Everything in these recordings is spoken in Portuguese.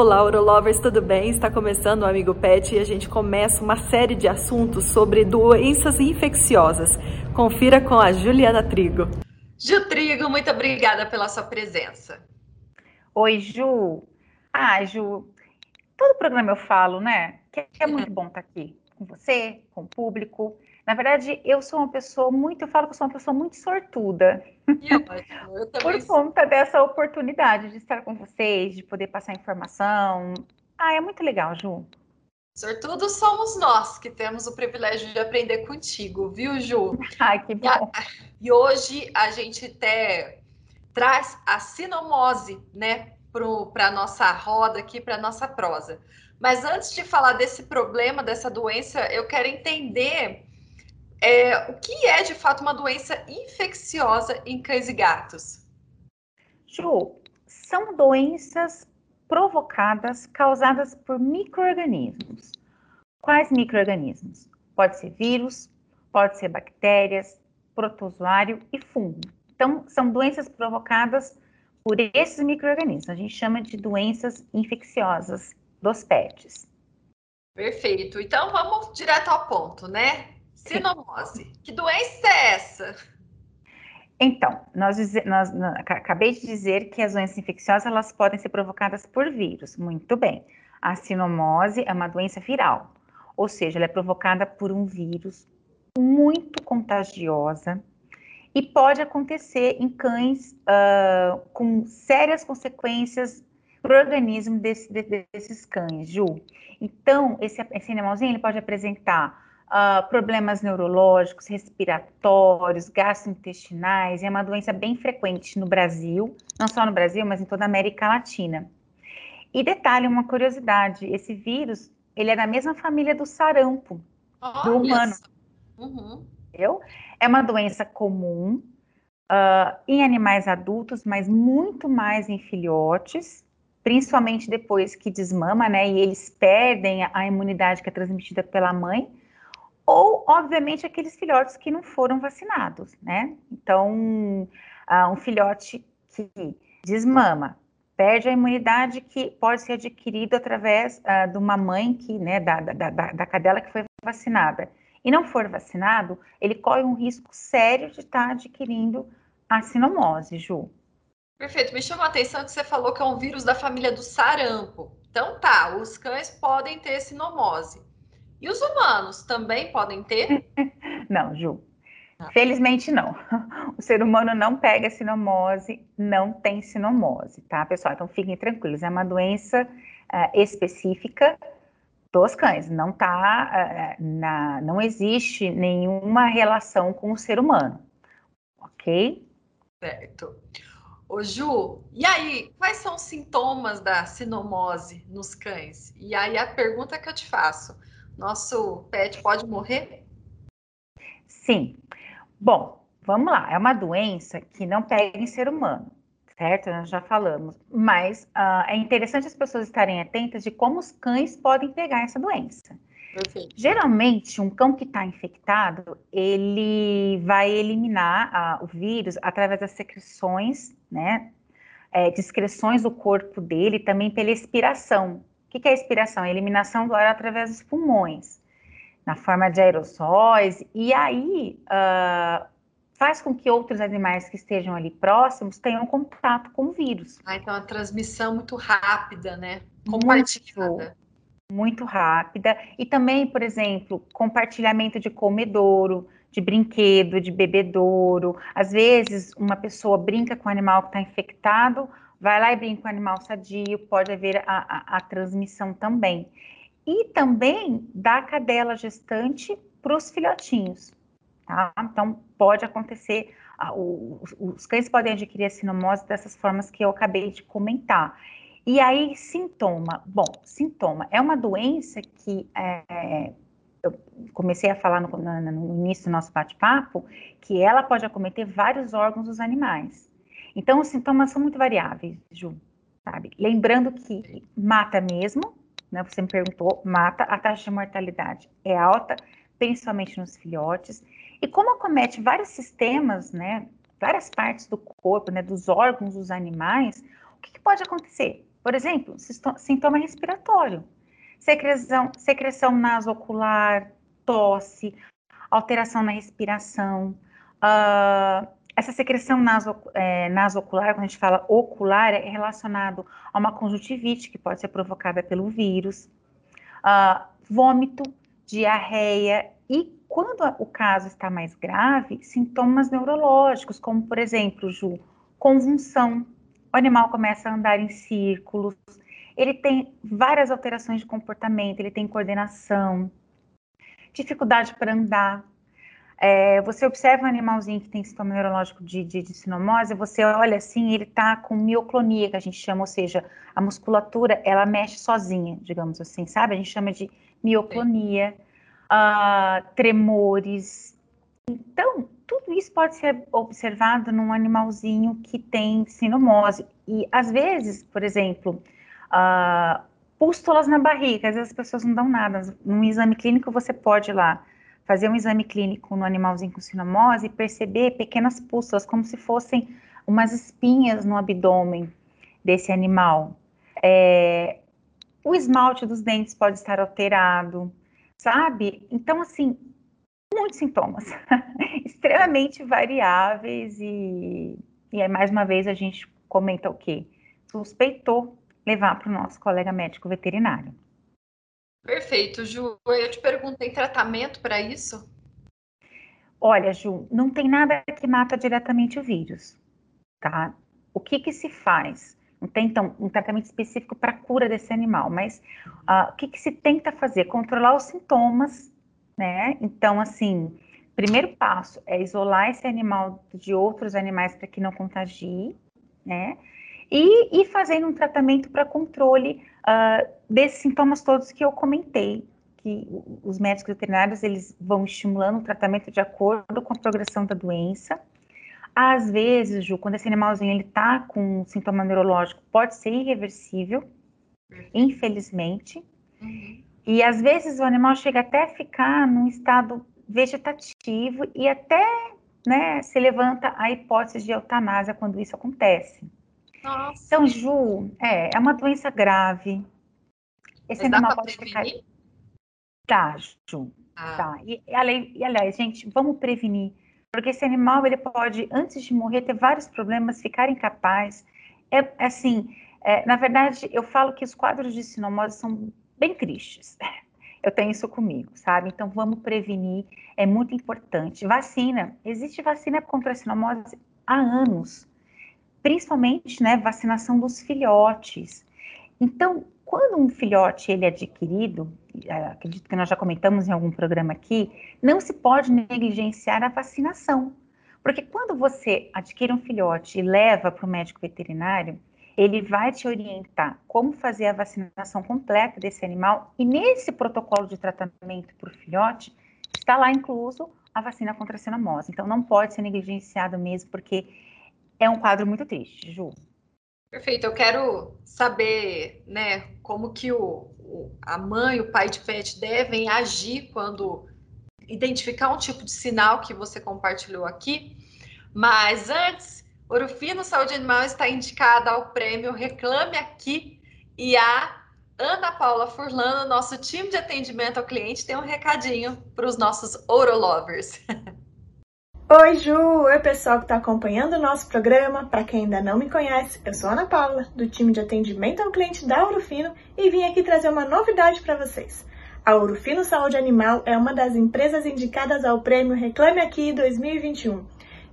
Olá, Orolovers, tudo bem? Está começando o Amigo Pet e a gente começa uma série de assuntos sobre doenças infecciosas. Confira com a Juliana Trigo. Ju Trigo, muito obrigada pela sua presença. Oi, Ju. Ah, Ju, todo programa eu falo, né? Que é muito bom estar aqui com você, com o público. Na verdade, eu sou uma pessoa muito, eu falo que eu sou uma pessoa muito sortuda. Eu, Por conta dessa oportunidade de estar com vocês, de poder passar informação. Ah, é muito legal, Ju. Sortudo somos nós que temos o privilégio de aprender contigo, viu, Ju? Ai, que bom. E, hoje a gente até traz a sinomose, né, para a nossa roda aqui, para a nossa prosa. Mas antes de falar desse problema, dessa doença, eu quero entender é, o que é de fato uma doença infecciosa em cães e gatos? Ju, são doenças provocadas, causadas por micro-organismos. Quais micro-organismos? Pode ser vírus, pode ser bactérias, protozoário e fungo. Então, são doenças provocadas por esses micro-organismos. A gente chama de doenças infecciosas dos pets. Perfeito. Então, vamos direto ao ponto, né? Sinomose. Que doença é essa? Então, nós, nós, nós, acabei de dizer que as doenças infecciosas elas podem ser provocadas por vírus. Muito bem. A sinomose é uma doença viral, ou seja, ela é provocada por um vírus muito contagiosa e pode acontecer em cães uh, com sérias consequências para o organismo desse, desses cães, Ju. Então, esse, esse animalzinho ele pode apresentar uh, problemas neurológicos, respiratórios, gastrointestinais, é uma doença bem frequente no Brasil, não só no Brasil, mas em toda a América Latina. E detalhe, uma curiosidade, esse vírus, ele é da mesma família do sarampo, Olha do humano. Uhum. Entendeu? É uma doença comum uh, em animais adultos, mas muito mais em filhotes, principalmente depois que desmama, né? E eles perdem a, a imunidade que é transmitida pela mãe ou, obviamente, aqueles filhotes que não foram vacinados, né? Então, uh, um filhote que desmama, perde a imunidade que pode ser adquirido através uh, de uma mãe que, né, da, da, da, da cadela que foi vacinada, e não for vacinado, ele corre um risco sério de estar tá adquirindo a sinomose, Ju. Perfeito. Me chamou a atenção que você falou que é um vírus da família do sarampo. Então tá, os cães podem ter sinomose. E os humanos também podem ter? não, Ju. Ah. Felizmente não. O ser humano não pega sinomose, não tem sinomose, tá, pessoal? Então fiquem tranquilos, é uma doença uh, específica dos cães, não tá, uh, na, não existe nenhuma relação com o ser humano, ok? Certo. Ô Ju, e aí, quais são os sintomas da sinomose nos cães? E aí a pergunta que eu te faço, nosso pet pode morrer? Sim. Bom, vamos lá. É uma doença que não pega em ser humano, certo? Nós já falamos. Mas uh, é interessante as pessoas estarem atentas de como os cães podem pegar essa doença. Perfeito. Geralmente, um cão que está infectado, ele vai eliminar uh, o vírus através das secreções, né? É, excreções do corpo dele, também pela expiração. O que é a expiração? A eliminação do ar através dos pulmões, na forma de aerossóis, e aí uh, faz com que outros animais que estejam ali próximos tenham contato com o vírus. Ah, então a transmissão muito rápida, né? Compartilhada. Muito, muito rápida. E também, por exemplo, compartilhamento de comedouro, de brinquedo, de bebedouro. Às vezes, uma pessoa brinca com o animal que está infectado, vai lá e brinca com o animal sadio, pode haver a, a, a transmissão também. E também da cadela gestante para os filhotinhos. Tá? Então, pode acontecer, os, os cães podem adquirir a sinomose dessas formas que eu acabei de comentar. E aí, sintoma. Bom, sintoma é uma doença que é, eu comecei a falar no, no, no início do nosso bate-papo, que ela pode acometer vários órgãos dos animais. Então, os sintomas são muito variáveis, Ju, sabe? Lembrando que mata mesmo, né? Você me perguntou, mata, a taxa de mortalidade é alta, principalmente nos filhotes. E como acomete vários sistemas, né? Várias partes do corpo, né? Dos órgãos dos animais, o que, que pode acontecer? Por exemplo, sintoma respiratório, secreção, secreção nasocular, tosse, alteração na respiração. Uh, essa secreção naso, é, nasocular, quando a gente fala ocular, é relacionado a uma conjuntivite que pode ser provocada pelo vírus, uh, vômito, diarreia e, quando o caso está mais grave, sintomas neurológicos, como, por exemplo, Ju, convulsão, o animal começa a andar em círculos, ele tem várias alterações de comportamento, ele tem coordenação, dificuldade para andar. É, você observa um animalzinho que tem sintoma neurológico de, de, de sinomose, você olha assim, ele está com mioclonia, que a gente chama, ou seja, a musculatura, ela mexe sozinha, digamos assim, sabe? A gente chama de mioclonia, uh, tremores. Então, tudo isso pode ser observado num animalzinho que tem sinomose. E às vezes, por exemplo, uh, pústulas na barriga, às vezes as pessoas não dão nada. Num exame clínico você pode ir lá fazer um exame clínico no animalzinho com sinomose e perceber pequenas pústulas, como se fossem umas espinhas no abdômen desse animal. É, o esmalte dos dentes pode estar alterado, sabe? Então, assim, muitos sintomas, extremamente variáveis e, e aí, mais uma vez, a gente comenta o quê? Suspeitou levar para o nosso colega médico veterinário. Perfeito, Ju. Eu te pergunto, tem tratamento para isso? Olha, Ju, não tem nada que mata diretamente o vírus, tá? O que que se faz? Não tem, então, um tratamento específico para a cura desse animal, mas uh, o que que se tenta fazer? Controlar os sintomas né? Então, assim, primeiro passo é isolar esse animal de outros animais para que não contagie, né? E, e fazendo um tratamento para controle uh, desses sintomas todos que eu comentei, que os médicos veterinários eles vão estimulando o tratamento de acordo com a progressão da doença. Às vezes, Ju, quando esse animalzinho ele está com um sintoma neurológico, pode ser irreversível, infelizmente. Uhum. E às vezes o animal chega até a ficar num estado vegetativo e até né, se levanta a hipótese de eutanásia quando isso acontece. Nossa. Então, Ju, é, é uma doença grave. Esse Mas animal pode ficar. Tá, Ju. Ah. Tá. E, e, aliás, gente, vamos prevenir. Porque esse animal, ele pode, antes de morrer, ter vários problemas, ficar incapaz. É assim, é, na verdade, eu falo que os quadros de sinomose são bem tristes. Eu tenho isso comigo, sabe? Então vamos prevenir, é muito importante. Vacina, existe vacina contra a sinomose há anos, principalmente, né, vacinação dos filhotes. Então, quando um filhote ele é adquirido, é, acredito que nós já comentamos em algum programa aqui, não se pode negligenciar a vacinação. Porque quando você adquire um filhote e leva para o médico veterinário, ele vai te orientar como fazer a vacinação completa desse animal e nesse protocolo de tratamento para o filhote está lá incluso a vacina contra a cinomose. Então não pode ser negligenciado mesmo porque é um quadro muito triste, Ju. Perfeito. Eu quero saber, né, como que o, o a mãe, o pai de pet devem agir quando identificar um tipo de sinal que você compartilhou aqui. Mas antes, Ouro Fino Saúde Animal está indicada ao prêmio Reclame Aqui e a Ana Paula Furlano, nosso time de atendimento ao cliente, tem um recadinho para os nossos Ouro Lovers. Oi, Ju! Oi, pessoal que está acompanhando o nosso programa. Para quem ainda não me conhece, eu sou Ana Paula, do time de atendimento ao cliente da Ourofino e vim aqui trazer uma novidade para vocês. A Ourofino Saúde Animal é uma das empresas indicadas ao prêmio Reclame Aqui 2021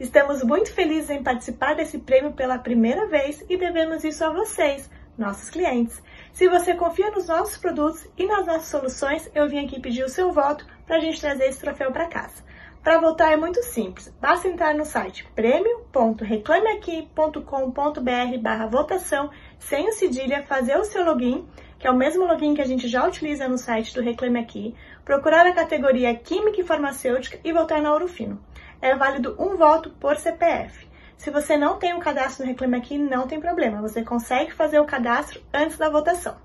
Estamos muito felizes em participar desse prêmio pela primeira vez e devemos isso a vocês, nossos clientes. Se você confia nos nossos produtos e nas nossas soluções, eu vim aqui pedir o seu voto para a gente trazer esse troféu para casa. Para voltar é muito simples, basta entrar no site prêmio.reclameaqui.com.br barra votação, sem o cedilha, fazer o seu login, que é o mesmo login que a gente já utiliza no site do Reclame Aqui, procurar a categoria Química e Farmacêutica e votar na Ouro Fino. É válido um voto por CPF. Se você não tem o um cadastro no Reclame Aqui, não tem problema, você consegue fazer o cadastro antes da votação.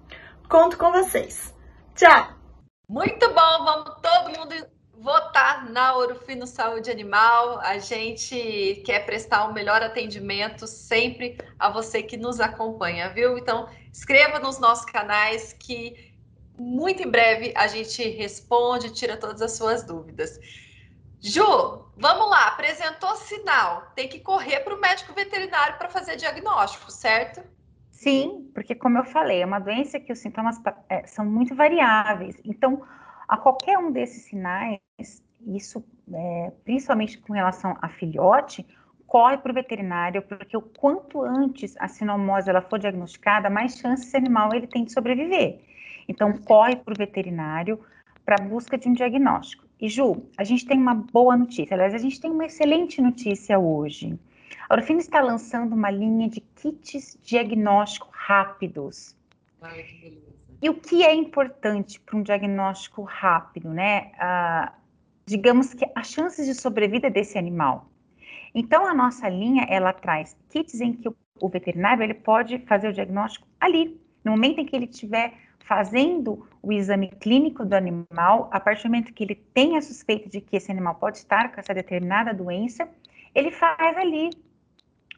Conto com vocês. Tchau! Muito bom, vamos todo mundo votar na Orofino Saúde Animal. A gente quer prestar o um melhor atendimento sempre a você que nos acompanha, viu? Então, inscreva nos nossos canais que muito em breve a gente responde, tira todas as suas dúvidas. Ju, vamos lá, apresentou sinal, tem que correr para o médico veterinário para fazer diagnóstico, certo? Sim, porque como eu falei, é uma doença que os sintomas é, são muito variáveis. Então, a qualquer um desses sinais, isso é, principalmente com relação a filhote, corre para o veterinário, porque o quanto antes a sinomose ela for diagnosticada, mais chance esse animal ele tem de sobreviver. Então, corre para o veterinário para busca de um diagnóstico. E Ju, a gente tem uma boa notícia, aliás, a gente tem uma excelente notícia hoje. A Orofino está lançando uma linha de kits diagnóstico rápidos. Ai, que beleza. E o que é importante para um diagnóstico rápido, né? Ah, digamos que as chances de sobrevida desse animal. Então, a nossa linha, ela traz kits em que o, veterinário, ele pode fazer o diagnóstico ali, no momento em que ele estiver fazendo o exame clínico do animal, a partir do momento que ele tem a suspeita de que esse animal pode estar com essa determinada doença, ele faz ali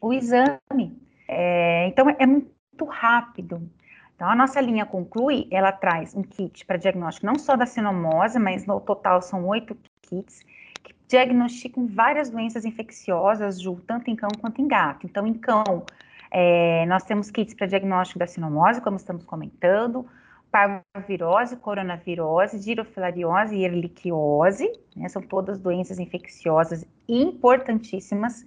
o exame. É, então, é muito rápido. Então, a nossa linha conclui, ela traz um kit para diagnóstico não só da sinomose, mas no total são oito kits, que diagnosticam várias doenças infecciosas, Ju, tanto em cão quanto em gato. Então, em cão, é, nós temos kits para diagnóstico da sinomose, como estamos comentando, parvovirose, coronavirose, girofilariose e erliquiose, né, são todas doenças infecciosas importantíssimas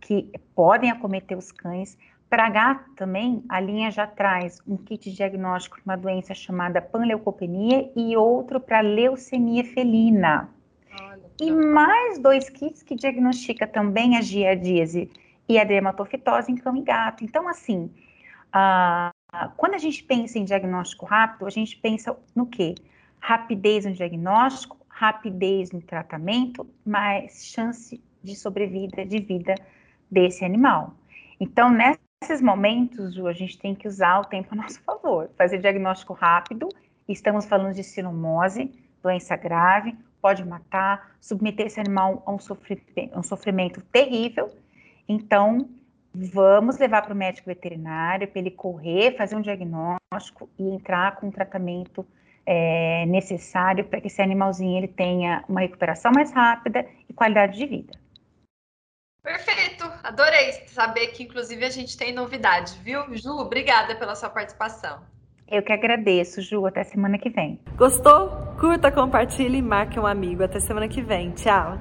que podem acometer os cães. Para gato também, a linha já traz um kit diagnóstico de uma doença chamada panleucopenia e outro para leucemia felina. Olha, e mais dois kits que diagnostica também a giardíase e a dermatofitose em cão e gato. Então, assim, quando a gente pensa em diagnóstico rápido, a gente pensa no quê? Rapidez no diagnóstico, rapidez no tratamento, mais chance de sobrevida, de vida desse animal. Então, nessa Nesses momentos, Ju, a gente tem que usar o tempo a nosso favor, fazer diagnóstico rápido. Estamos falando de sinomose, doença grave, pode matar, submeter esse animal a um sofrimento, um sofrimento terrível. Então, vamos levar para o médico veterinário para ele correr, fazer um diagnóstico e entrar com o tratamento é, necessário para que esse animalzinho ele tenha uma recuperação mais rápida e qualidade de vida. Adorei saber que inclusive a gente tem novidade, viu? Ju, obrigada pela sua participação. Eu que agradeço, Ju. Até semana que vem. Gostou? Curta, compartilhe e marque um amigo. Até semana que vem. Tchau.